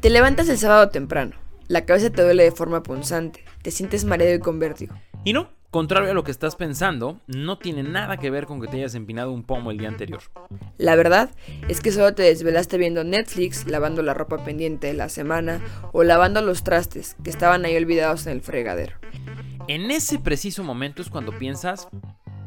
Te levantas el sábado temprano, la cabeza te duele de forma punzante, te sientes mareado y con vértigo. Y no, contrario a lo que estás pensando, no tiene nada que ver con que te hayas empinado un pomo el día anterior. La verdad es que solo te desvelaste viendo Netflix, lavando la ropa pendiente de la semana o lavando los trastes que estaban ahí olvidados en el fregadero. En ese preciso momento es cuando piensas,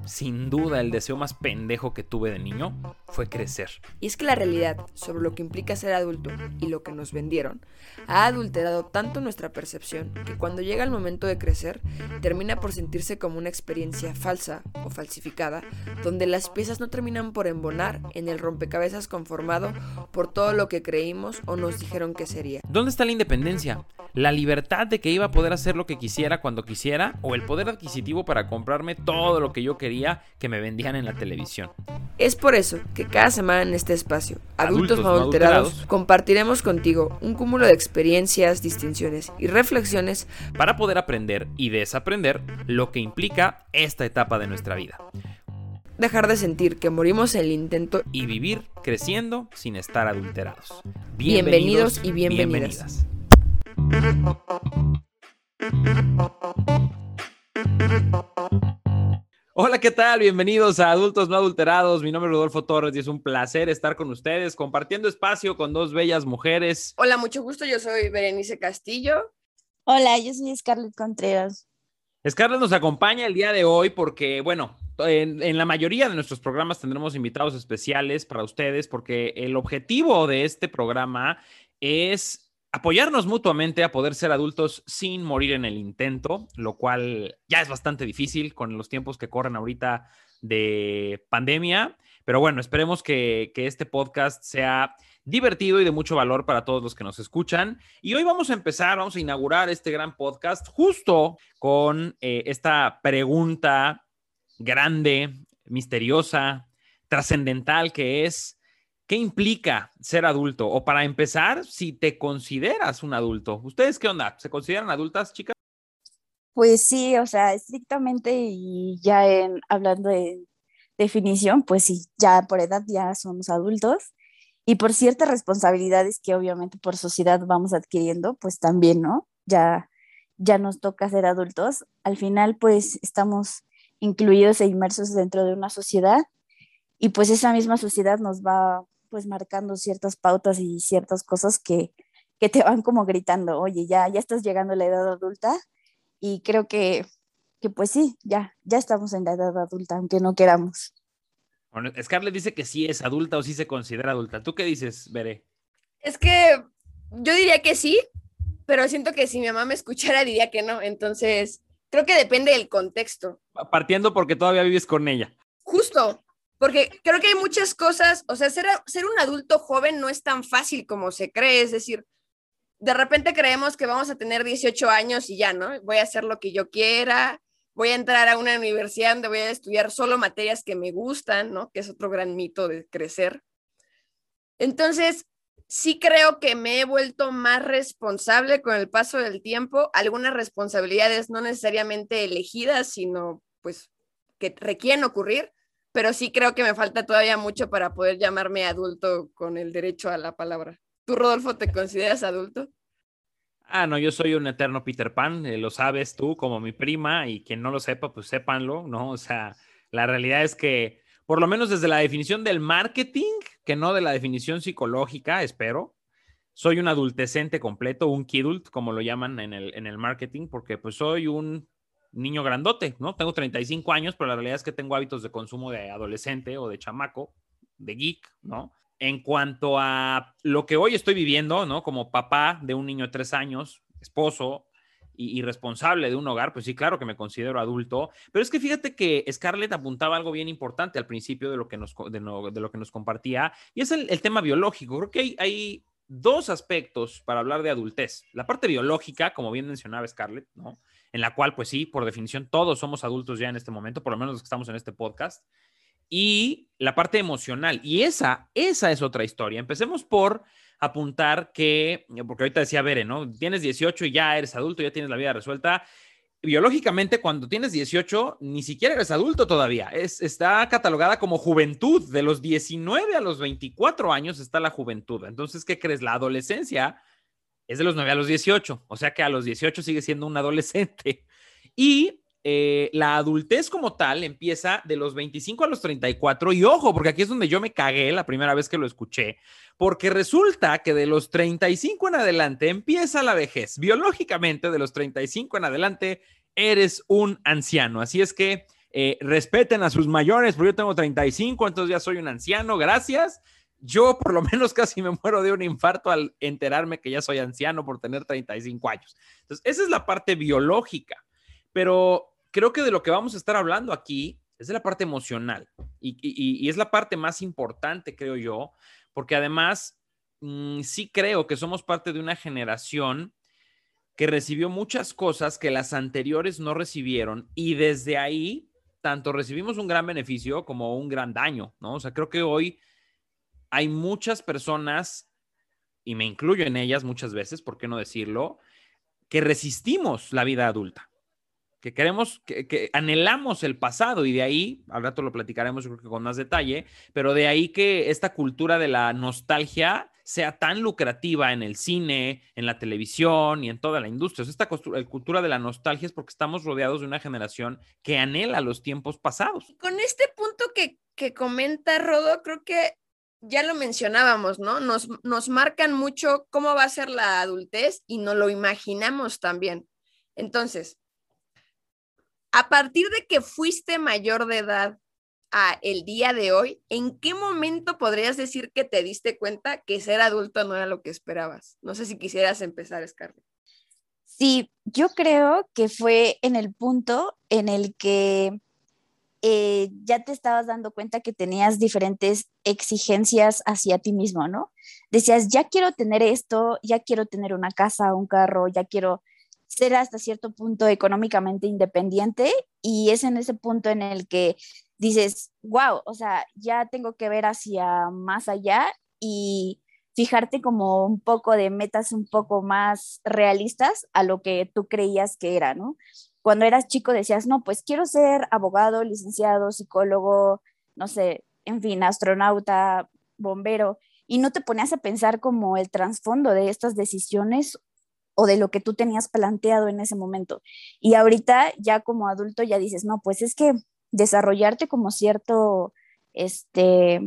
sin duda el deseo más pendejo que tuve de niño fue crecer. Y es que la realidad sobre lo que implica ser adulto y lo que nos vendieron ha adulterado tanto nuestra percepción que cuando llega el momento de crecer termina por sentirse como una experiencia falsa o falsificada, donde las piezas no terminan por embonar en el rompecabezas conformado por todo lo que creímos o nos dijeron que sería. ¿Dónde está la independencia? ¿La libertad de que iba a poder hacer lo que quisiera cuando quisiera? ¿O el poder adquisitivo para comprarme todo lo que yo quería? que me vendían en la televisión. Es por eso que cada semana en este espacio, Adultos, no adulterados, compartiremos contigo un cúmulo de experiencias, distinciones y reflexiones para poder aprender y desaprender lo que implica esta etapa de nuestra vida. Dejar de sentir que morimos en el intento y vivir creciendo sin estar adulterados. Bienvenidos, y bienvenidas. Hola, ¿qué tal? Bienvenidos a Adultos No Adulterados. Mi nombre es Rodolfo Torres y es un placer estar con ustedes compartiendo espacio con dos bellas mujeres. Hola, mucho gusto. Yo soy Berenice Castillo. Hola, yo soy Scarlett Contreras. Scarlett nos acompaña el día de hoy porque, bueno, en, en, la mayoría de nuestros programas tendremos invitados especiales para ustedes porque el objetivo de este programa es apoyarnos mutuamente a poder ser adultos sin morir en el intento, lo cual ya es bastante difícil con los tiempos que corren ahorita de pandemia. Pero bueno, esperemos que, este podcast sea divertido y de mucho valor para todos los que nos escuchan. Y hoy vamos a empezar, vamos a inaugurar este gran podcast justo con eh, esta pregunta grande, misteriosa, trascendental que es, ¿Qué implica ser adulto? O para empezar, si te consideras un adulto. ¿Ustedes qué onda? ¿Se consideran adultas, chicas? Pues sí, o sea, estrictamente y ya en, hablando de definición, pues sí, ya por edad ya somos adultos y por ciertas responsabilidades que obviamente por sociedad vamos adquiriendo, pues también, ¿no? Ya, ya nos toca ser adultos. Al final, pues estamos incluidos e inmersos dentro de una sociedad y pues esa misma sociedad nos va pues marcando ciertas pautas y ciertas cosas que, que te van como gritando, oye, ya, ya estás llegando a la edad adulta y creo que, que pues sí, ya, ya estamos en la edad adulta, aunque no queramos. Bueno, Scarlett dice que sí es adulta o sí se considera adulta. ¿Tú qué dices, Veré? Es que yo diría que sí, pero siento que si mi mamá me escuchara diría que no. Entonces, creo que depende del contexto. Partiendo porque todavía vives con ella. Justo, porque creo que hay muchas cosas, o sea, ser, ser un adulto joven no es tan fácil como se cree, es decir, de repente creemos que vamos a tener 18 años y ya, ¿no? Voy a hacer lo que yo quiera, voy a entrar a una universidad donde voy a estudiar solo materias que me gustan, ¿no? Que es otro gran mito de crecer. Entonces, sí creo que me he vuelto más responsable con el paso del tiempo, algunas responsabilidades no necesariamente elegidas, sino pues que requieren ocurrir, pero sí creo que me falta todavía mucho para poder llamarme adulto con el derecho a la palabra. ¿Tú, Rodolfo, te consideras adulto? Ah, no, yo soy un eterno Peter Pan, eh, lo sabes tú como mi prima y quien no lo sepa, pues sépanlo, ¿no? O sea, la realidad es que, por lo menos desde la definición del marketing, que no de la definición psicológica, espero, soy un adultecente completo, un kidult, como lo llaman en el, en el marketing, porque pues soy un niño grandote, ¿no? Tengo 35 años, pero la realidad es que tengo hábitos de consumo de adolescente o de chamaco, de geek, ¿no? En cuanto a lo que hoy estoy viviendo, ¿no? Como papá de un niño de tres años, esposo y, responsable de un hogar, pues sí, claro que me considero adulto, pero es que fíjate que Scarlett apuntaba algo bien importante al principio de lo que nos, de, lo que nos compartía, y es el, tema biológico. Creo que hay, hay dos aspectos para hablar de adultez. La parte biológica, como bien mencionaba Scarlett, ¿no? En la cual, pues sí, por definición, todos somos adultos ya en este momento, por lo menos los que estamos en este podcast, y la parte emocional. Y esa, esa es otra historia. Empecemos por apuntar que, porque ahorita decía Bere, ¿no? Tienes 18 y ya eres adulto, ya tienes la vida resuelta. biológicamente cuando tienes 18 ni siquiera eres adulto todavía. Es, está catalogada como juventud. De los 19 a los 24 años está la juventud. Entonces, ¿qué crees? La adolescencia es de los 9 a los 18. O sea que a los 18 sigue siendo un adolescente. Y eh, la adultez como tal empieza de los 25 a los 34 y ojo, porque aquí es donde yo me cagué la primera vez que lo escuché, porque resulta que de los 35 en adelante empieza la vejez. Biológicamente, de los 35 en adelante, eres un anciano. Así es que eh, respeten a sus mayores, porque yo tengo 35, entonces ya soy un anciano, gracias. Yo por lo menos casi me muero de un infarto al enterarme que ya soy anciano por tener 35 años. Entonces, esa es la parte biológica. Pero creo que de lo que vamos a estar hablando aquí es de la parte emocional y, es la parte más importante, creo yo, porque además mm, sí creo que somos parte de una generación que recibió muchas cosas que las anteriores no recibieron y desde ahí tanto recibimos un gran beneficio como un gran daño, ¿no? O sea, creo que hoy hay muchas personas, y me incluyo en ellas muchas veces, ¿por qué no decirlo?, que resistimos la vida adulta que queremos, que, anhelamos el pasado y de ahí, al rato lo platicaremos creo que con más detalle, pero de ahí que esta cultura de la nostalgia sea tan lucrativa en el cine, en la televisión y en toda la industria. esta cultura de la nostalgia es porque estamos rodeados de una generación que anhela los tiempos pasados. Con este punto que, que comenta Rodo, creo que ya lo mencionábamos, ¿no? Nos, nos marcan mucho cómo va a ser la adultez y no lo imaginamos también. Entonces, a partir de que fuiste mayor de edad a el día de hoy, ¿en qué momento podrías decir que te diste cuenta que ser adulto no era lo que esperabas? No sé si quisieras empezar, Scarlett. Sí, yo creo que fue en el punto en el que eh, ya te estabas dando cuenta que tenías diferentes exigencias hacia ti mismo, ¿no? Decías, ya quiero tener esto, ya quiero tener una casa, un carro, ya quiero ser hasta cierto punto económicamente independiente y es en ese punto en el que dices, wow, o sea, ya tengo que ver hacia más allá y fijarte como un poco de metas un poco más realistas a lo que tú creías que era, ¿no? Cuando eras chico decías, no, pues quiero ser abogado, licenciado, psicólogo, no sé, en fin, astronauta, bombero, y no te ponías a pensar como el trasfondo de estas decisiones o de lo que tú tenías planteado en ese momento. Y ahorita ya como adulto ya dices, no, pues es que desarrollarte como cierto, este,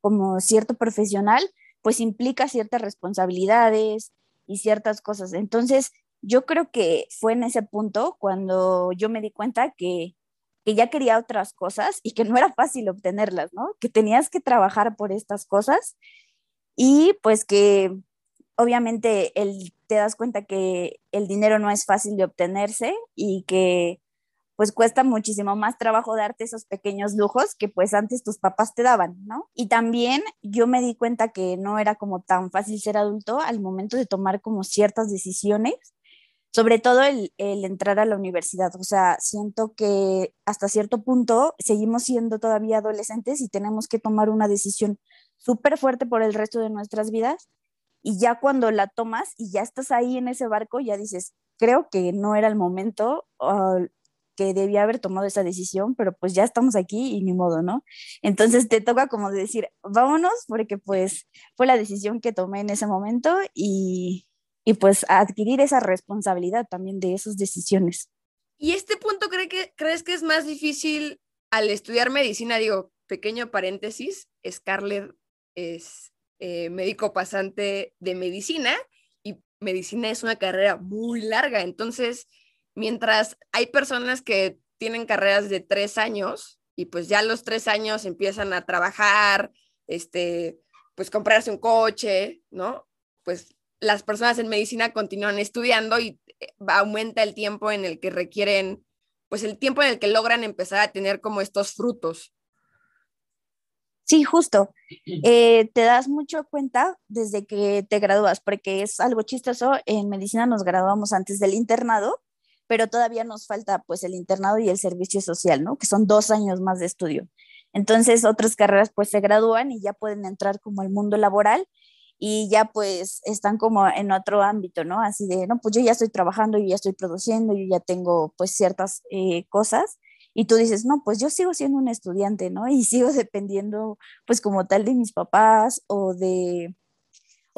como cierto profesional, pues implica ciertas responsabilidades y ciertas cosas. Entonces, yo creo que fue en ese punto cuando yo me di cuenta que, que ya quería otras cosas y que no era fácil obtenerlas, ¿no? Que tenías que trabajar por estas cosas y pues que obviamente el, te das cuenta que el dinero no es fácil de obtenerse y que pues cuesta muchísimo más trabajo darte esos pequeños lujos que pues antes tus papás te daban, ¿no? Y también yo me di cuenta que no era como tan fácil ser adulto al momento de tomar como ciertas decisiones, sobre todo el, el entrar a la universidad. O sea, siento que hasta cierto punto seguimos siendo todavía adolescentes y tenemos que tomar una decisión súper fuerte por el resto de nuestras vidas y ya cuando la tomas y ya estás ahí en ese barco, ya dices, creo que no era el momento que debía haber tomado esa decisión, pero pues ya estamos aquí y ni modo, ¿no? Entonces te toca como decir, vámonos, porque pues fue la decisión que tomé en ese momento y, y pues adquirir esa responsabilidad también de esas decisiones. ¿Y este punto cree que, crees que es más difícil al estudiar medicina? Digo, pequeño paréntesis, Scarlett es eh, médico pasante de medicina y medicina es una carrera muy larga. Entonces, mientras hay personas que tienen carreras de tres años y pues ya a los tres años empiezan a trabajar, este, pues comprarse un coche, ¿no? Pues las personas en medicina continúan estudiando y eh, aumenta el tiempo en el que requieren, pues el tiempo en el que logran empezar a tener como estos frutos. Sí, justo. Eh, te das mucho cuenta desde que te gradúas, porque es algo chistoso. En medicina nos graduamos antes del internado, pero todavía nos falta pues el internado y el servicio social, ¿no? Que son dos años más de estudio. Entonces, otras carreras pues se gradúan y ya pueden entrar como al mundo laboral. Y ya pues están como en otro ámbito, ¿no? Así de, no, pues yo ya estoy trabajando, yo ya estoy produciendo, yo ya tengo pues ciertas eh, cosas y tú dices, no, pues yo sigo siendo un estudiante, ¿no? Y sigo dependiendo pues como tal de mis papás o de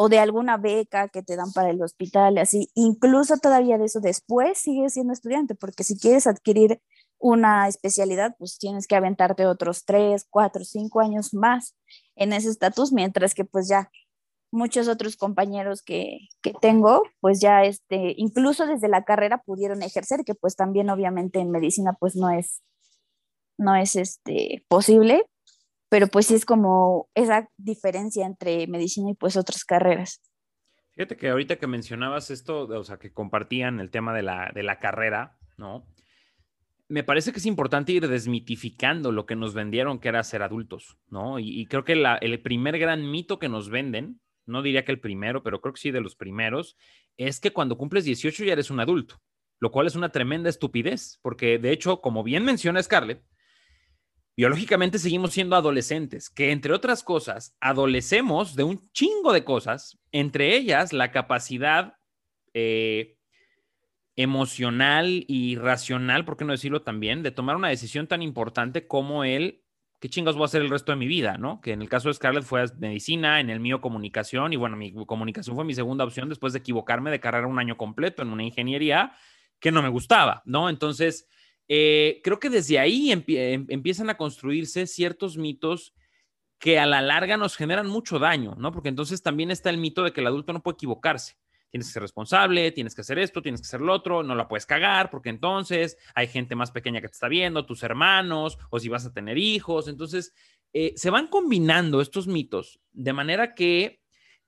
o de alguna beca que te dan para el hospital, así, incluso todavía de eso después sigues siendo estudiante, porque si quieres adquirir una especialidad, pues tienes que aventarte otros tres, cuatro, cinco años más en ese estatus, mientras que pues ya muchos otros compañeros que, que, tengo, pues ya este, incluso desde la carrera pudieron ejercer, que pues también obviamente en medicina pues no es, no es este, posible, pero pues sí es como esa diferencia entre medicina y pues otras carreras. Fíjate que ahorita que mencionabas esto, o sea, que compartían el tema de la, de la carrera, ¿no? Me parece que es importante ir desmitificando lo que nos vendieron que era ser adultos, ¿no? Y, creo que la, el primer gran mito que nos venden, no diría que el primero, pero creo que sí de los primeros, es que cuando cumples 18 ya eres un adulto, lo cual es una tremenda estupidez, porque de hecho, como bien menciona Scarlett, biológicamente seguimos siendo adolescentes, que entre otras cosas, adolecemos de un chingo de cosas, entre ellas la capacidad eh, emocional y racional, por qué no decirlo también, de tomar una decisión tan importante como el qué chingados voy a hacer el resto de mi vida, ¿no? Que en el caso de Scarlett fue medicina, en el mío comunicación, y bueno, mi comunicación fue mi segunda opción después de equivocarme de carrera un año completo en una ingeniería que no me gustaba, ¿no? Entonces, eh, creo que desde ahí em, empiezan a construirse ciertos mitos que a la larga nos generan mucho daño, ¿no? Porque entonces también está el mito de que el adulto no puede equivocarse. Tienes que ser responsable, tienes que hacer esto, tienes que hacer lo otro, no la puedes cagar, porque entonces hay gente más pequeña que te está viendo, tus hermanos, o si vas a tener hijos. Entonces, eh, se van combinando estos mitos de manera que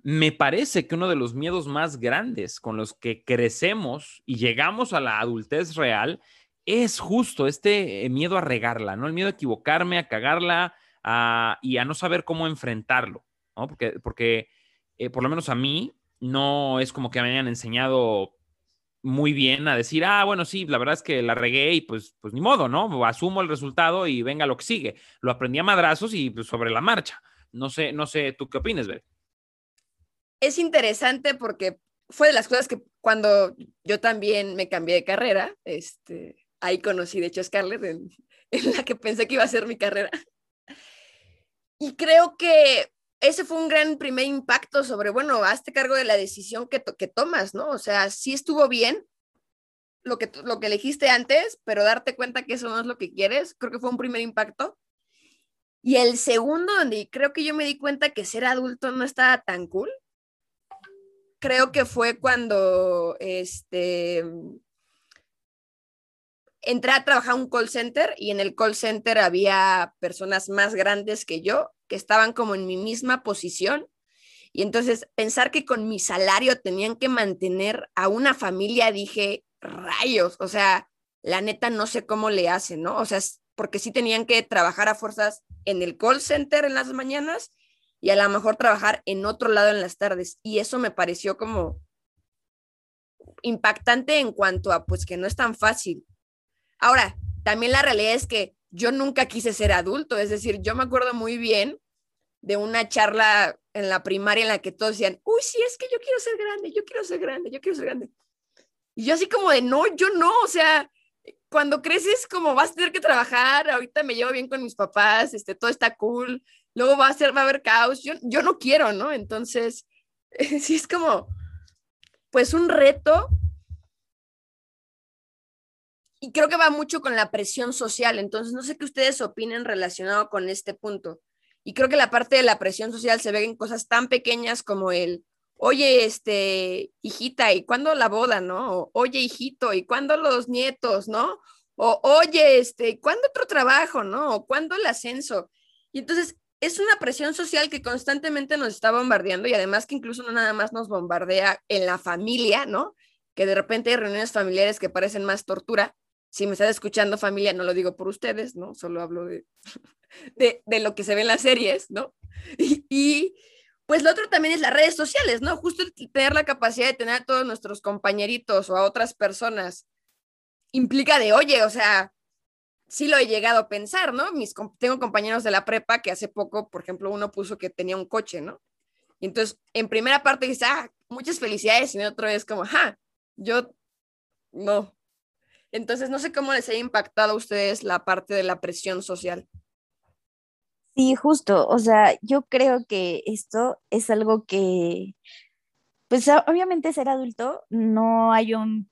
me parece que uno de los miedos más grandes con los que crecemos y llegamos a la adultez real es justo este eh, miedo a regarla, ¿no? El miedo a equivocarme, a cagarla y a no saber cómo enfrentarlo, ¿no? Porque, porque eh, por lo menos a mí no es como que me hayan enseñado muy bien a decir, ah, bueno, sí, la verdad es que la regué y pues, pues ni modo, ¿no? Asumo el resultado y venga lo que sigue. Lo aprendí a madrazos y pues, sobre la marcha. No sé, no sé, ¿tú qué opinas, Beth? Es interesante porque fue de las cosas que cuando yo también me cambié de carrera, este, ahí conocí, de hecho, a Scarlett, en, la que pensé que iba a ser mi carrera. Y creo que ese fue un gran primer impacto sobre, bueno, hazte cargo de la decisión que, que tomas, ¿no? O sea, sí estuvo bien lo que, lo que elegiste antes, pero darte cuenta que eso no es lo que quieres, creo que fue un primer impacto. Y el segundo, donde creo que yo me di cuenta que ser adulto no estaba tan cool, creo que fue cuando este, entré a trabajar un call center y en el call center había personas más grandes que yo que estaban como en mi misma posición. Y entonces pensar que con mi salario tenían que mantener a una familia, dije, rayos, o sea, la neta no sé cómo le hacen, ¿no? O sea, porque sí tenían que trabajar a fuerzas en el call center en las mañanas y a lo mejor trabajar en otro lado en las tardes. Y eso me pareció como impactante en cuanto a, pues, que no es tan fácil. Ahora, también la realidad es que yo nunca quise ser adulto, es decir, yo me acuerdo muy bien de una charla en la primaria en la que todos decían, uy, sí, es que yo quiero ser grande, yo quiero ser grande, yo quiero ser grande. Y yo así como de, no, yo no, o sea, cuando creces como vas a tener que trabajar, ahorita me llevo bien con mis papás, este, todo está cool, luego va a ser, va a haber caos, yo, yo no quiero, ¿no? Entonces, sí es como, pues un reto y creo que va mucho con la presión social. Entonces, no sé qué ustedes opinen relacionado con este punto. Y creo que la parte de la presión social se ve en cosas tan pequeñas como el, oye, este, hijita, ¿y cuándo la boda, no? oye, hijito, ¿y cuándo los nietos, no? O, oye, este, ¿cuándo otro trabajo, no? O ¿cuándo el ascenso? Y entonces, es una presión social que constantemente nos está bombardeando y además que incluso no nada más nos bombardea en la familia, ¿no? Que de repente hay reuniones familiares que parecen más tortura, si me están escuchando familia, no lo digo por ustedes, ¿no? Solo hablo de, de, lo que se ve en las series, ¿no? Y, pues lo otro también es las redes sociales, ¿no? Justo tener la capacidad de tener a todos nuestros compañeritos o a otras personas implica de, oye, o sea, sí lo he llegado a pensar, ¿no? Mis, tengo compañeros de la prepa que hace poco, por ejemplo, uno puso que tenía un coche, ¿no? Y entonces, en primera parte dices, ah, muchas felicidades, y en otro es como, ja, yo no. Entonces, no sé cómo les ha impactado a ustedes la parte de la presión social. Sí, justo, o sea, yo creo que esto es algo que, pues obviamente ser adulto no hay un,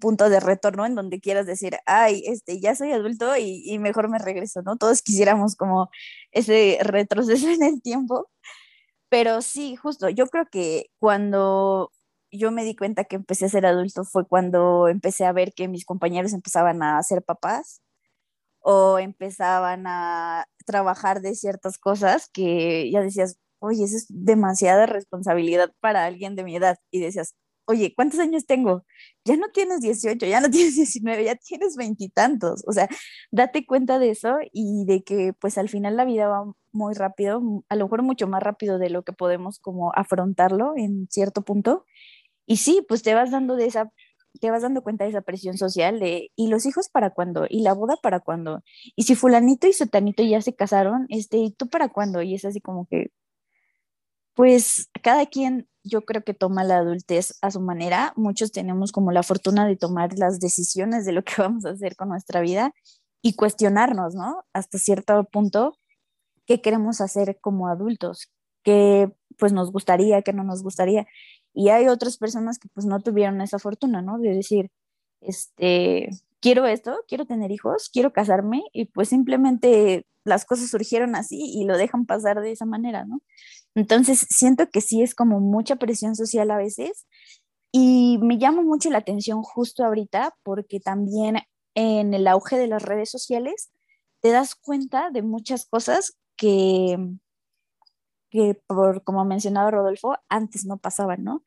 punto de retorno en donde quieras decir, ay, este, ya soy adulto y, y mejor me regreso, ¿no? Todos quisiéramos como ese retroceso en el tiempo, pero sí, justo, yo creo que cuando yo me di cuenta que empecé a ser adulto fue cuando empecé a ver que mis compañeros empezaban a ser papás o empezaban a trabajar de ciertas cosas que ya decías, oye, eso es demasiada responsabilidad para alguien de mi edad. Y decías, oye, ¿cuántos años tengo? Ya no tienes 18, ya no tienes 19, ya tienes veintitantos. O sea, date cuenta de eso y de que pues al final la vida va muy rápido, a lo mejor mucho más rápido de lo que podemos como afrontarlo en cierto punto. Y sí, pues te vas dando de esa te vas dando cuenta de esa presión social de, ¿y los hijos para cuándo? ¿Y la boda para cuándo? Y si fulanito y sotanito ya se casaron, este, ¿y tú para cuándo? Y es así como que, pues cada quien yo creo que toma la adultez a su manera. Muchos tenemos como la fortuna de tomar las decisiones de lo que vamos a hacer con nuestra vida y cuestionarnos, ¿no? Hasta cierto punto, ¿qué queremos hacer como adultos? ¿Qué pues nos gustaría, qué no nos gustaría? Y hay otras personas que pues no tuvieron esa fortuna, ¿no? De decir, este, quiero esto, quiero tener hijos, quiero casarme y pues simplemente las cosas surgieron así y lo dejan pasar de esa manera, ¿no? Entonces siento que sí es como mucha presión social a veces y me llama mucho la atención justo ahorita porque también en el auge de las redes sociales te das cuenta de muchas cosas que que por, como ha mencionado Rodolfo, antes no pasaban, ¿no?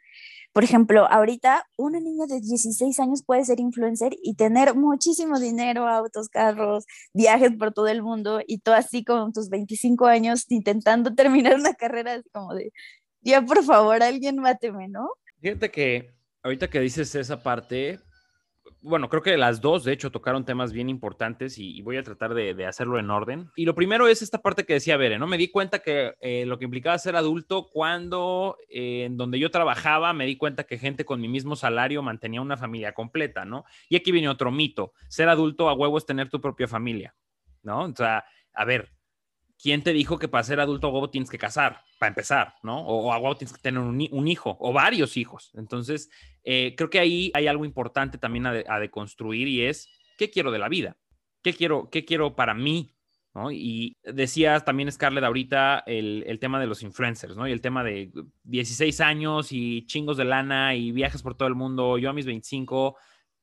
Por ejemplo, ahorita una niña de 16 años puede ser influencer y tener muchísimo dinero, autos, carros, viajes por todo el mundo y tú así con tus 25 años intentando terminar una carrera como de, ya por favor, alguien máteme, ¿no? Fíjate que ahorita que dices esa parte, bueno, creo que las dos, de hecho, tocaron temas bien importantes y, voy a tratar de, hacerlo en orden. Y lo primero es esta parte que decía Bere, ¿no? Me di cuenta que eh, lo que implicaba ser adulto cuando eh, en donde yo trabajaba me di cuenta que gente con mi mismo salario mantenía una familia completa, ¿no? Y aquí viene otro mito, ser adulto a huevo es tener tu propia familia, ¿no? O sea, a ver, ¿quién te dijo que para ser adulto a huevo tienes que casar? Para empezar, ¿no? O, a huevo tienes que tener un, hijo o varios hijos. Entonces, eh, creo que ahí hay algo importante también a, deconstruir y es, ¿qué quiero de la vida? ¿Qué quiero, qué quiero para mí? ¿no? Y decías también, Scarlett, ahorita el, el, tema de los influencers, ¿no? Y el tema de 16 años y chingos de lana y viajes por todo el mundo. Yo a mis 25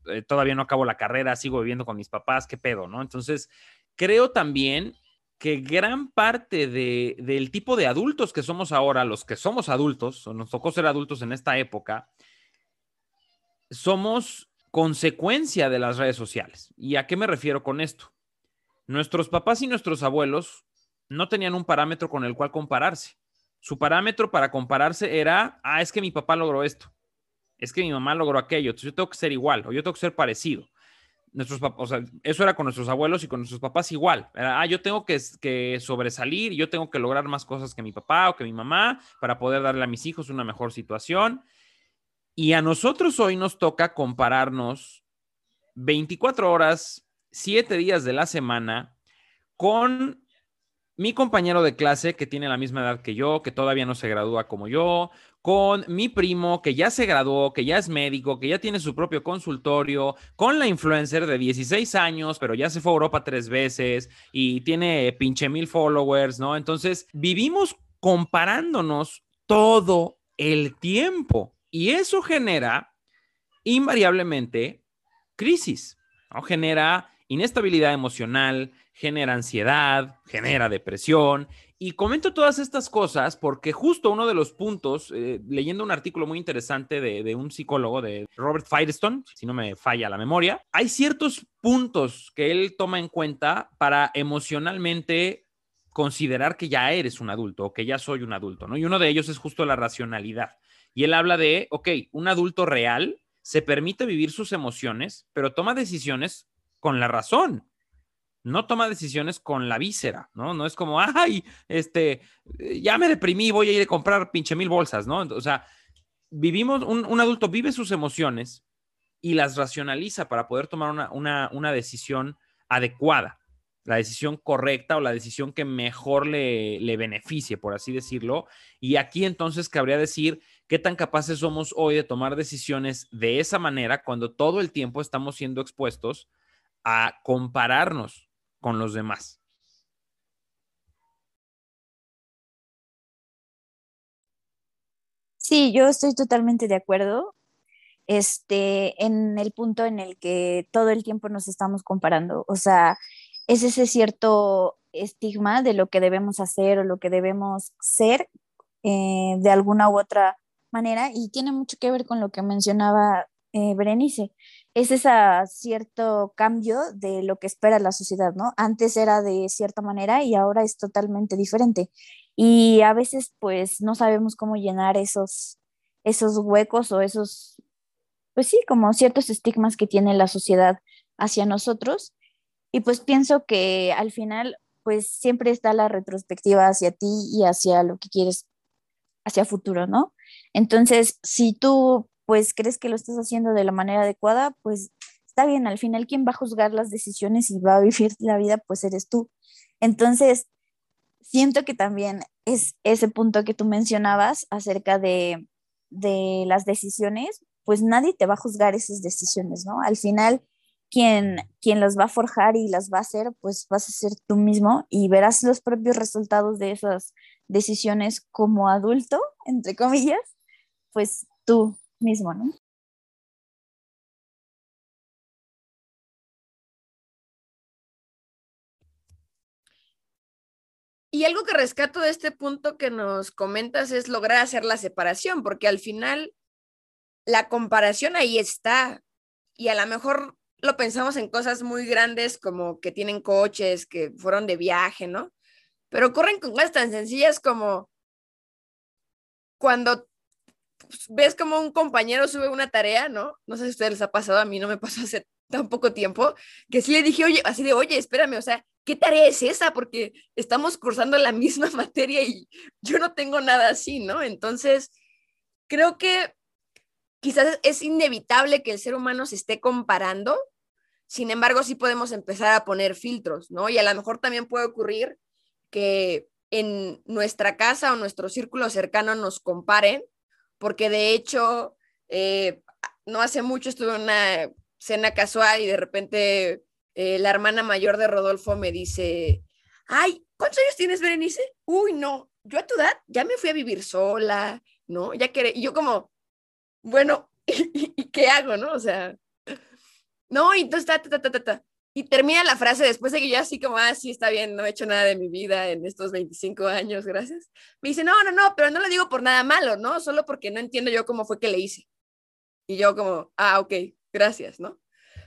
eh, todavía no acabo la carrera, sigo viviendo con mis papás, ¿qué pedo, no? Entonces, creo también que gran parte de, del tipo de adultos que somos ahora, los que somos adultos, o nos tocó ser adultos en esta época, somos consecuencia de las redes sociales. ¿Y a qué me refiero con esto? Nuestros papás y nuestros abuelos no tenían un parámetro con el cual compararse. Su parámetro para compararse era, ah, es que mi papá logró esto, es que mi mamá logró aquello, entonces yo tengo que ser igual o yo tengo que ser parecido nuestros o sea, eso era con nuestros abuelos y con nuestros papás igual. ah, yo tengo que, que sobresalir, yo tengo que lograr más cosas que mi papá o que mi mamá para poder darle a mis hijos una mejor situación. Y a nosotros hoy nos toca compararnos 24 horas, 7 días de la semana con mi compañero de clase que tiene la misma edad que yo, que todavía no se gradúa como yo, con mi primo que ya se graduó, que ya es médico, que ya tiene su propio consultorio, con la influencer de 16 años, pero ya se fue a Europa tres veces y tiene pinche mil followers, ¿no? Entonces, vivimos comparándonos todo el tiempo y eso genera invariablemente crisis, ¿no? Genera inestabilidad emocional, genera ansiedad, genera depresión. Y comento todas estas cosas porque justo uno de los puntos, eh, leyendo un artículo muy interesante de, un psicólogo, de Robert Firestone, si no me falla la memoria, hay ciertos puntos que él toma en cuenta para emocionalmente considerar que ya eres un adulto o que ya soy un adulto, ¿no? Y uno de ellos es justo la racionalidad. Y él habla de, ok, un adulto real se permite vivir sus emociones, pero toma decisiones con la razón no toma decisiones con la víscera, ¿no? No es como, ay, este, ya me deprimí, voy a ir a comprar pinche mil bolsas, ¿no? O sea, vivimos, un, adulto vive sus emociones y las racionaliza para poder tomar una, una decisión adecuada la decisión correcta o la decisión que mejor le, le, beneficie, por así decirlo. Y aquí entonces cabría decir qué tan capaces somos hoy de tomar decisiones de esa manera cuando todo el tiempo estamos siendo expuestos a compararnos con los demás. Sí, yo estoy totalmente de acuerdo. Este, en el punto en el que todo el tiempo nos estamos comparando. O sea, es ese cierto estigma de lo que debemos hacer o lo que debemos ser eh, de alguna u otra manera y tiene mucho que ver con lo que mencionaba eh, Berenice. Es ese cierto cambio de lo que espera la sociedad, ¿no? Antes era de cierta manera y ahora es totalmente diferente. Y a veces pues no sabemos cómo llenar esos, esos huecos o esos, pues sí, como ciertos estigmas que tiene la sociedad hacia nosotros y pues pienso que al final, pues siempre está la retrospectiva hacia ti y hacia lo que quieres, hacia futuro, ¿no? Entonces, si tú pues crees que lo estás haciendo de la manera adecuada, pues está bien, al final quien va a juzgar las decisiones y va a vivir la vida, pues eres tú. Entonces, siento que también es ese punto que tú mencionabas acerca de, de las decisiones, pues nadie te va a juzgar esas decisiones, ¿no? Al final, quien, quien las va a forjar y las va a hacer, pues vas a ser tú mismo y verás los propios resultados de esas decisiones como adulto, entre comillas, pues tú mismo, ¿no? Y algo que rescato de este punto que nos comentas es lograr hacer la separación, porque al final la comparación ahí está. Y a lo mejor lo pensamos en cosas muy grandes como que tienen coches, que fueron de viaje, ¿no? Pero ocurren con cosas tan sencillas como cuando ves como un compañero sube una tarea, ¿no? No sé si a ustedes les ha pasado, a mí no me pasó hace tan poco tiempo, que sí le dije, oye, así de, oye, espérame, o sea, ¿qué tarea es esa? Porque estamos cursando la misma materia y yo no tengo nada así, ¿no? Entonces, creo que quizás es inevitable que el ser humano se esté comparando, sin embargo, sí podemos empezar a poner filtros, ¿no? Y a lo mejor también puede ocurrir que en nuestra casa o nuestro círculo cercano nos comparen, porque de hecho, eh, no hace mucho estuve en una cena casual y de repente eh, la hermana mayor de Rodolfo me dice, ay, ¿cuántos años tienes, Berenice? Uy, no, yo a tu edad ya me fui a vivir sola, ¿no? Ya que, y yo como, bueno, ¿y, qué hago, no? O sea, no, y entonces, ta, ta, ta, ta, y termina la frase después de que yo así como, ah, sí, está bien, no he hecho nada de mi vida en estos 25 años, gracias. Me dice, no, no, no, pero no lo digo por nada malo, ¿no? Solo porque no entiendo yo cómo fue que le hice. Y yo como, ah, ok, gracias, ¿no?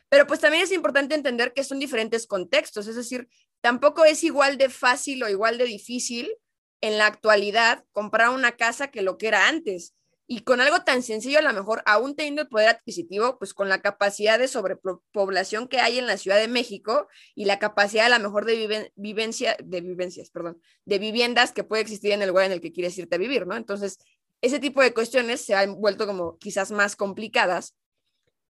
Pero pues también es importante entender que son diferentes contextos, es decir, tampoco es igual de fácil o igual de difícil en la actualidad comprar una casa que lo que era antes. Y con algo tan sencillo, a lo mejor, aún teniendo el poder adquisitivo, pues con la capacidad de sobrepoblación que hay en la Ciudad de México y la capacidad a lo mejor de vivencia, de vivencias, perdón, de viviendas que puede existir en el lugar en el que quieres irte a vivir, ¿no? Entonces, ese tipo de cuestiones se han vuelto como quizás más complicadas.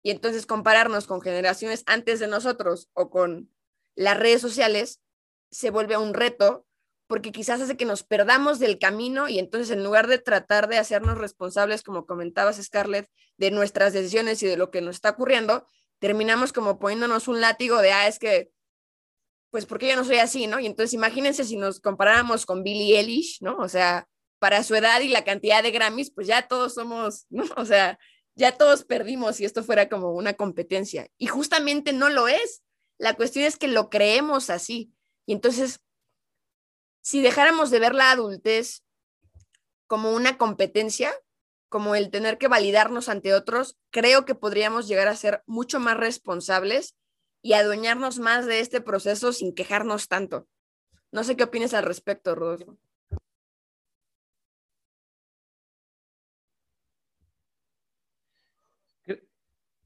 Y entonces compararnos con generaciones antes de nosotros o con las redes sociales se vuelve un reto porque quizás hace que nos perdamos del camino y entonces en lugar de tratar de hacernos responsables, como comentabas Scarlett, de nuestras decisiones y de lo que nos está ocurriendo, terminamos como poniéndonos un látigo de, ah, es que, pues porque yo no soy así, ¿no? Y entonces imagínense si nos comparáramos con Billie Eilish, ¿no? O sea, para su edad y la cantidad de Grammys, pues ya todos somos, ¿no? O sea, ya todos perdimos si esto fuera como una competencia. Y justamente no lo es. La cuestión es que lo creemos así. Y entonces si dejáramos de ver la adultez como una competencia, como el tener que validarnos ante otros, creo que podríamos llegar a ser mucho más responsables y adueñarnos más de este proceso sin quejarnos tanto. No sé qué opinas al respecto, Rodolfo.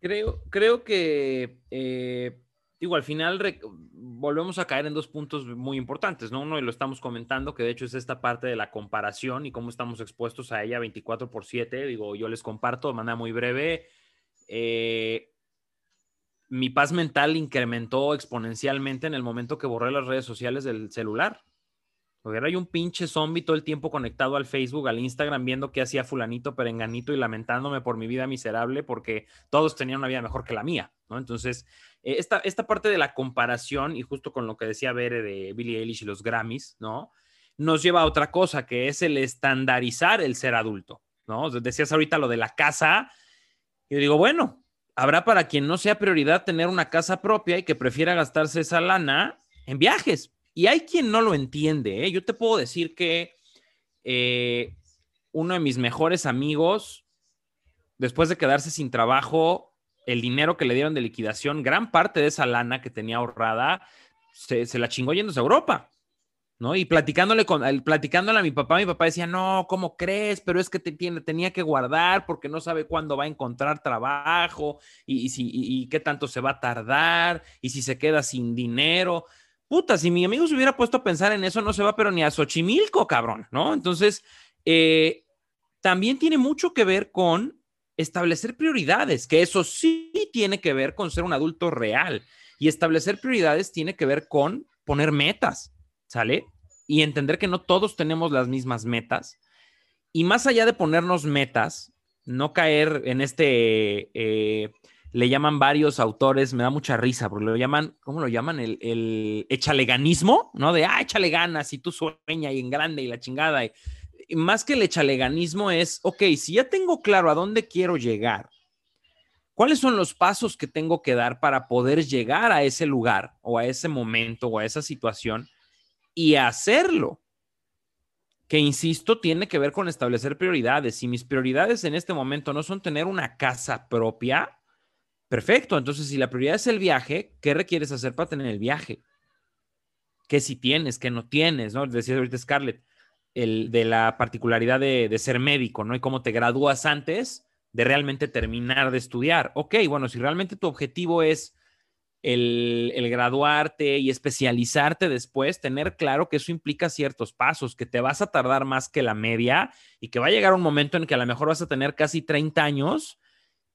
Creo, creo que eh, digo, al final volvemos a caer en dos puntos muy importantes, ¿no? Uno, y lo estamos comentando, que de hecho es esta parte de la comparación y cómo estamos expuestos a ella 24 por 7. Digo, yo les comparto de manera muy breve. Eh, mi paz mental incrementó exponencialmente en el momento que borré las redes sociales del celular. Porque era un pinche zombie todo el tiempo conectado al Facebook, al Instagram, viendo qué hacía fulanito, perenganito y lamentándome por mi vida miserable porque todos tenían una vida mejor que la mía, ¿no? Entonces, eh, esta, esta parte de la comparación y justo con lo que decía Bere de Billie Eilish y los Grammys, ¿no? Nos lleva a otra cosa, que es el estandarizar el ser adulto, ¿no? Decías ahorita lo de la casa, y digo, bueno, habrá para quien no sea prioridad tener una casa propia y que prefiera gastarse esa lana en viajes, y hay quien no lo entiende. ¿eh? Yo te puedo decir que eh, uno de mis mejores amigos, después de quedarse sin trabajo, el dinero que le dieron de liquidación, gran parte de esa lana que tenía ahorrada, se, la chingó yéndose a Europa. ¿no? Y platicándole, con, platicándole a mi papá, mi papá decía, no, ¿cómo crees? Pero es que te tiene, tenía que guardar porque no sabe cuándo va a encontrar trabajo y, si, y qué tanto se va a tardar y si se queda sin dinero puta, si mi amigo se hubiera puesto a pensar en eso, no se va pero ni a Xochimilco, cabrón, ¿no? Entonces, eh, también tiene mucho que ver con establecer prioridades, que eso sí tiene que ver con ser un adulto real. Y establecer prioridades tiene que ver con poner metas, ¿sale? Y entender que no todos tenemos las mismas metas. Y más allá de ponernos metas, no caer en este eh, le llaman varios autores, me da mucha risa, porque lo llaman, ¿cómo lo llaman? El, el echaleganismo, ¿no? De, ah, échale ganas y tú sueña y en grande y la chingada. Y, más que el echaleganismo es, ok, si ya tengo claro a dónde quiero llegar, ¿cuáles son los pasos que tengo que dar para poder llegar a ese lugar o a ese momento o a esa situación y hacerlo? que insisto, tiene que ver con establecer prioridades. Si mis prioridades en este momento no son tener una casa propia, Perfecto, entonces si la prioridad es el viaje, ¿qué requieres hacer para tener el viaje? ¿Qué si tienes, qué no tienes? ¿no? Decía ahorita Scarlett, el, de la particularidad de, ser médico, ¿no? Y cómo te gradúas antes de realmente terminar de estudiar. Ok, bueno, si realmente tu objetivo es el, el, graduarte y especializarte después, tener claro que eso implica ciertos pasos, que te vas a tardar más que la media y que va a llegar un momento en que a lo mejor vas a tener casi 30 años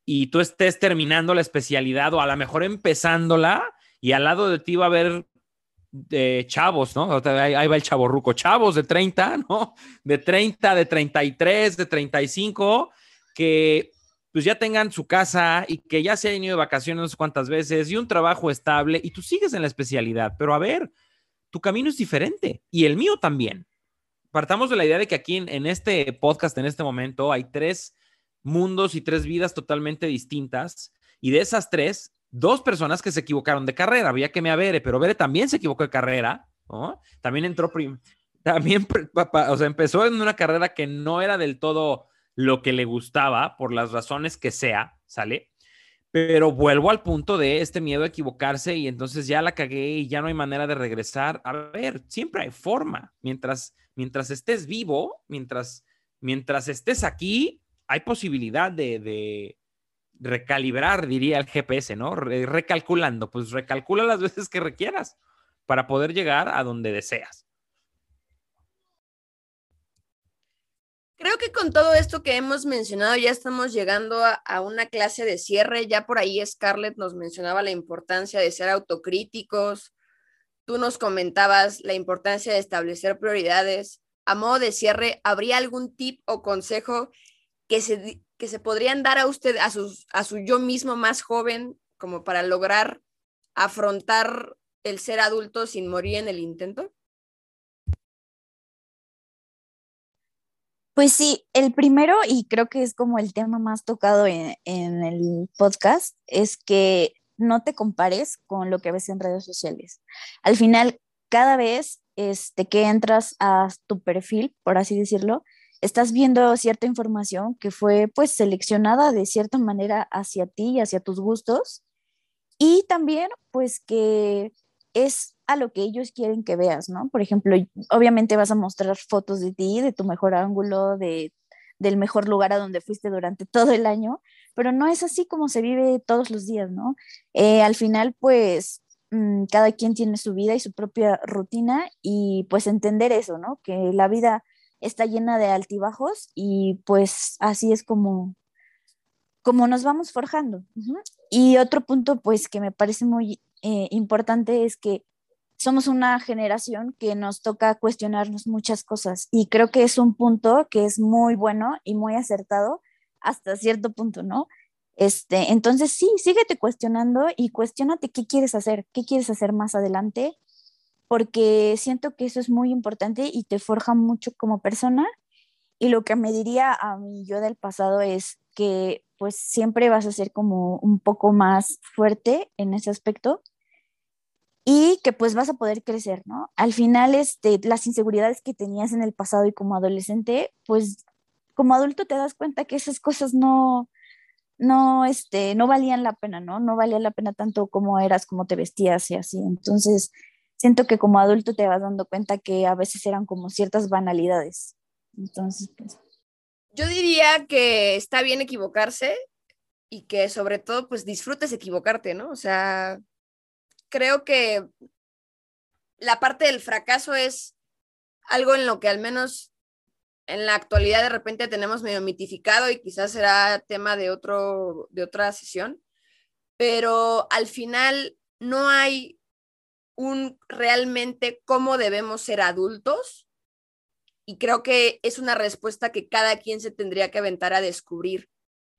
y tú estés terminando la especialidad o a lo mejor empezándola y al lado de ti va a haber eh, chavos, ¿no? Ahí, va el chavo ruco, chavos de 30, ¿no? De 30, de 33, de 35, que pues ya tengan su casa y que ya se hayan ido de vacaciones no sé cuántas veces y un trabajo estable y tú sigues en la especialidad, pero a ver, tu camino es diferente y el mío también. Partamos de la idea de que aquí en este podcast, en este momento, hay tres mundos y tres vidas totalmente distintas. Y de esas tres, dos personas que se equivocaron de carrera. Había que me avere, pero Bere también se equivocó de carrera. También entró, también, o sea, empezó en una carrera que no era del todo lo que le gustaba, por las razones que sea, ¿sale? Pero vuelvo al punto de este miedo a equivocarse y entonces ya la cagué y ya no hay manera de regresar. A ver, siempre hay forma. Mientras, mientras estés vivo, mientras, mientras estés aquí, hay posibilidad de, recalibrar, diría el GPS, ¿no? recalculando, pues recalcula las veces que requieras para poder llegar a donde deseas. Creo que con todo esto que hemos mencionado ya estamos llegando a, a, una clase de cierre. Ya por ahí Scarlett nos mencionaba la importancia de ser autocríticos. Tú nos comentabas la importancia de establecer prioridades. A modo de cierre, ¿habría algún tip o consejo que se, que se podrían dar a usted, a, sus, a su yo mismo más joven, como para lograr afrontar el ser adulto sin morir en el intento? Pues sí, el primero, y creo que es como el tema más tocado en, en, el podcast, es que no te compares con lo que ves en redes sociales. Al final, cada vez este, que entras a tu perfil, por así decirlo, estás viendo cierta información que fue pues seleccionada de cierta manera hacia ti y hacia tus gustos y también pues que es a lo que ellos quieren que veas, ¿no? Por ejemplo, obviamente vas a mostrar fotos de ti, de tu mejor ángulo, de, del mejor lugar a donde fuiste durante todo el año, pero no es así como se vive todos los días, ¿no? Eh, al final, pues mm, cada quien tiene su vida y su propia rutina y pues entender eso, ¿no? Que la vida está llena de altibajos y pues así es como, como nos vamos forjando. Y otro punto pues que me parece muy eh, importante es que somos una generación que nos toca cuestionarnos muchas cosas y creo que es un punto que es muy bueno y muy acertado hasta cierto punto, ¿no? Este, entonces sí, síguete cuestionando y cuestionate qué quieres hacer, qué quieres hacer más adelante, porque siento que eso es muy importante y te forja mucho como persona. Y lo que me diría a mí yo del pasado es que pues siempre vas a ser como un poco más fuerte en ese aspecto y que pues vas a poder crecer, ¿no? Al final, este, las inseguridades que tenías en el pasado y como adolescente, pues como adulto te das cuenta que esas cosas no, no, este, no valían la pena, ¿no? No valía la pena tanto como eras, como te vestías y así. Entonces, siento que como adulto te vas dando cuenta que a veces eran como ciertas banalidades. Entonces, pues... Yo diría que está bien equivocarse y que sobre todo, pues disfrutes equivocarte, ¿no? O sea, creo que la parte del fracaso es algo en lo que al menos en la actualidad de repente tenemos medio mitificado y quizás será tema de, otro, de otra sesión, pero al final no hay un realmente cómo debemos ser adultos y creo que es una respuesta que cada quien se tendría que aventar a descubrir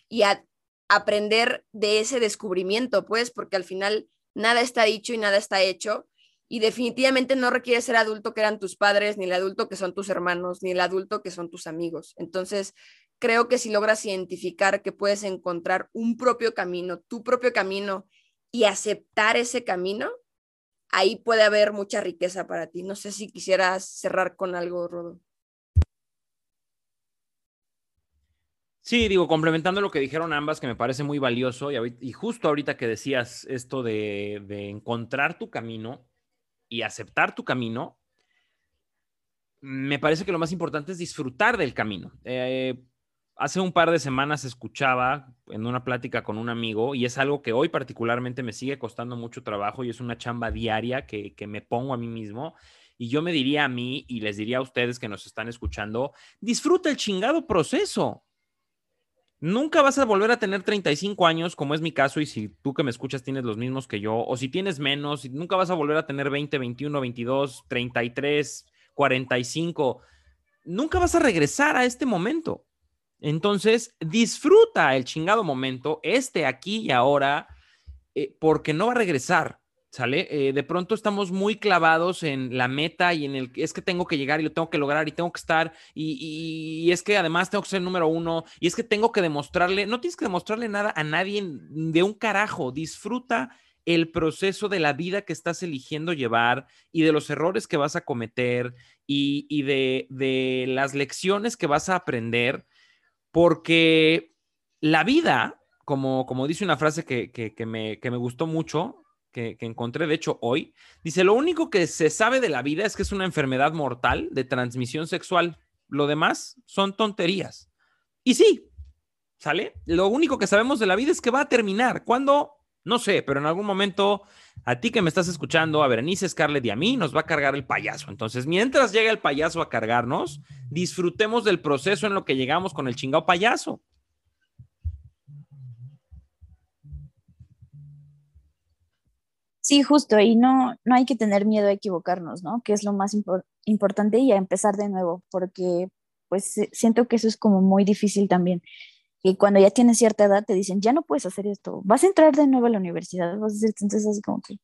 y a aprender de ese descubrimiento, pues, porque al final nada está dicho y nada está hecho. Y definitivamente no requiere ser adulto que eran tus padres, ni el adulto que son tus hermanos, ni el adulto que son tus amigos. Entonces, creo que si logras identificar que puedes encontrar un propio camino, tu propio camino, y aceptar ese camino, ahí puede haber mucha riqueza para ti. No sé si quisieras cerrar con algo, Rodo. Sí, digo, complementando lo que dijeron ambas, que me parece muy valioso, y, justo ahorita que decías esto de, encontrar tu camino y aceptar tu camino, me parece que lo más importante es disfrutar del camino. Eh, hace un par de semanas escuchaba en una plática con un amigo, y es algo que hoy particularmente me sigue costando mucho trabajo y es una chamba diaria que, que me pongo a mí mismo. Y yo me diría a mí y les diría a ustedes que nos están escuchando, disfruta el chingado proceso Nunca vas a volver a tener 35 años, como es mi caso, y si tú que me escuchas tienes los mismos que yo, o si tienes menos, nunca vas a volver a tener 20, 21, 22, 33, 45. Nunca vas a regresar a este momento. Entonces, disfruta el chingado momento, este aquí y ahora, eh, porque no va a regresar. ¿Sale? Eh, de pronto estamos muy clavados en la meta y en el es que tengo que llegar y lo tengo que lograr y tengo que estar y, es que además tengo que ser el número uno y es que tengo que demostrarle, no tienes que demostrarle nada a nadie de un carajo, disfruta el proceso de la vida que estás eligiendo llevar y de los errores que vas a cometer y, de, las lecciones que vas a aprender, porque la vida, como, como dice una frase que, me, que me gustó mucho, que, encontré, de hecho, hoy. Dice, lo único que se sabe de la vida es que es una enfermedad mortal de transmisión sexual. Lo demás son tonterías. Y sí, ¿sale? Lo único que sabemos de la vida es que va a terminar. ¿Cuándo? No sé, pero en algún momento a ti que me estás escuchando, a Berenice, Scarlett y a mí, nos va a cargar el payaso. Entonces, mientras llega el payaso a cargarnos, disfrutemos del proceso en lo que llegamos con el chingado payaso. Sí, justo, y no, no hay que tener miedo a equivocarnos, ¿no? Que es lo más importante y a empezar de nuevo, porque pues siento que eso es como muy difícil también. Y cuando ya tienes cierta edad te dicen, ya no puedes hacer esto, vas a entrar de nuevo a la universidad, vas a ser, entonces así como que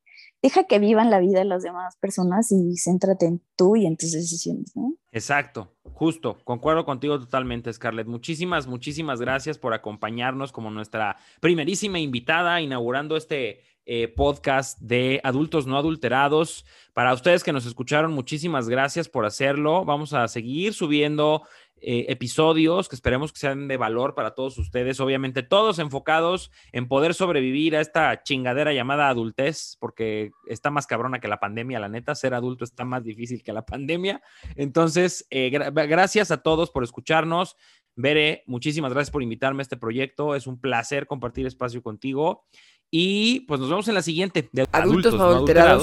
deja que vivan la vida de las demás personas y céntrate en tú y en tus decisiones, ¿no? Exacto, justo, concuerdo contigo totalmente, Scarlett. Muchísimas, muchísimas gracias por acompañarnos como nuestra primerísima invitada inaugurando este eh, podcast de adultos no adulterados. Para ustedes que nos escucharon, muchísimas gracias por hacerlo. Vamos a seguir subiendo eh, episodios que esperemos que sean de valor para todos ustedes. Obviamente, todos enfocados en poder sobrevivir a esta chingadera llamada adultez, porque está más cabrona que la pandemia, la neta. Ser adulto está más difícil que la pandemia. Entonces, eh, gracias a todos por escucharnos. Bere, muchísimas gracias por invitarme a este proyecto. Es un placer compartir espacio contigo. Y pues nos vemos en la siguiente. De Adultos no adulterados.